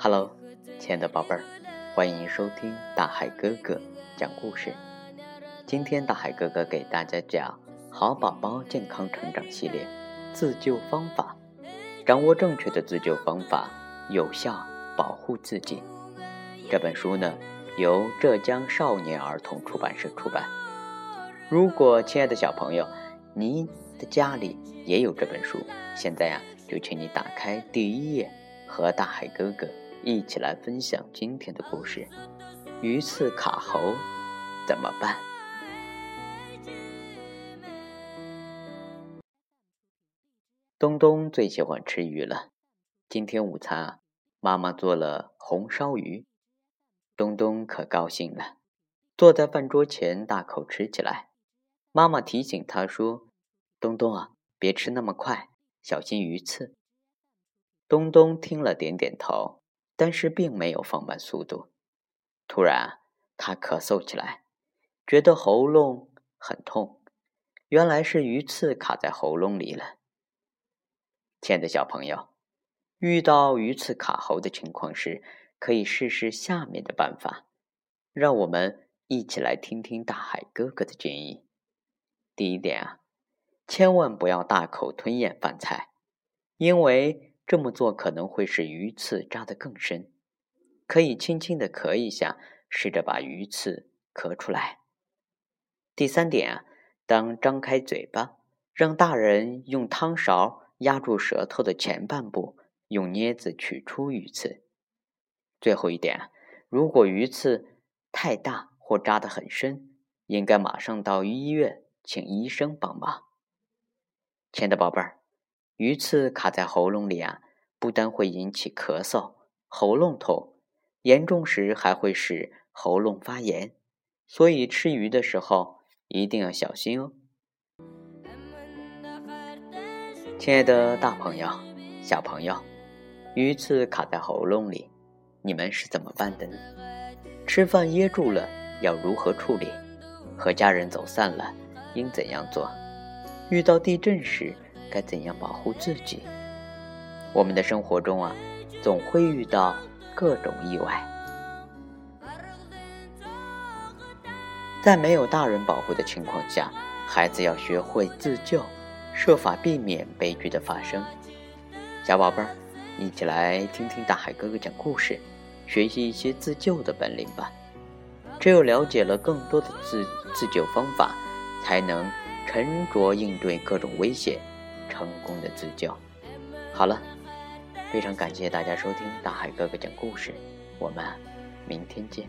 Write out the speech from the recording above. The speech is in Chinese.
Hello，亲爱的宝贝儿，欢迎收听大海哥哥讲故事。今天大海哥哥给大家讲《好宝宝健康成长系列》自救方法，掌握正确的自救方法，有效保护自己。这本书呢，由浙江少年儿童出版社出版。如果亲爱的小朋友，你的家里也有这本书，现在呀，就请你打开第一页，和大海哥哥。一起来分享今天的故事：鱼刺卡喉怎么办？东东最喜欢吃鱼了。今天午餐啊，妈妈做了红烧鱼，东东可高兴了，坐在饭桌前大口吃起来。妈妈提醒他说：“东东啊，别吃那么快，小心鱼刺。”东东听了，点点头。但是并没有放慢速度。突然，他咳嗽起来，觉得喉咙很痛，原来是鱼刺卡在喉咙里了。亲爱的小朋友，遇到鱼刺卡喉的情况时，可以试试下面的办法。让我们一起来听听大海哥哥的建议。第一点啊，千万不要大口吞咽饭菜，因为。这么做可能会使鱼刺扎得更深，可以轻轻的咳一下，试着把鱼刺咳出来。第三点啊，当张开嘴巴，让大人用汤勺压住舌头的前半部，用镊子取出鱼刺。最后一点，如果鱼刺太大或扎得很深，应该马上到医院请医生帮忙。亲爱的宝贝儿。鱼刺卡在喉咙里啊，不但会引起咳嗽、喉咙痛，严重时还会使喉咙发炎，所以吃鱼的时候一定要小心哦。亲爱的大朋友、小朋友，鱼刺卡在喉咙里，你们是怎么办的呢？吃饭噎住了要如何处理？和家人走散了应怎样做？遇到地震时？该怎样保护自己？我们的生活中啊，总会遇到各种意外，在没有大人保护的情况下，孩子要学会自救，设法避免悲剧的发生。小宝贝儿，一起来听听大海哥哥讲故事，学习一些自救的本领吧。只有了解了更多的自自救方法，才能沉着应对各种危险。成功的自救。好了，非常感谢大家收听大海哥哥讲故事，我们明天见。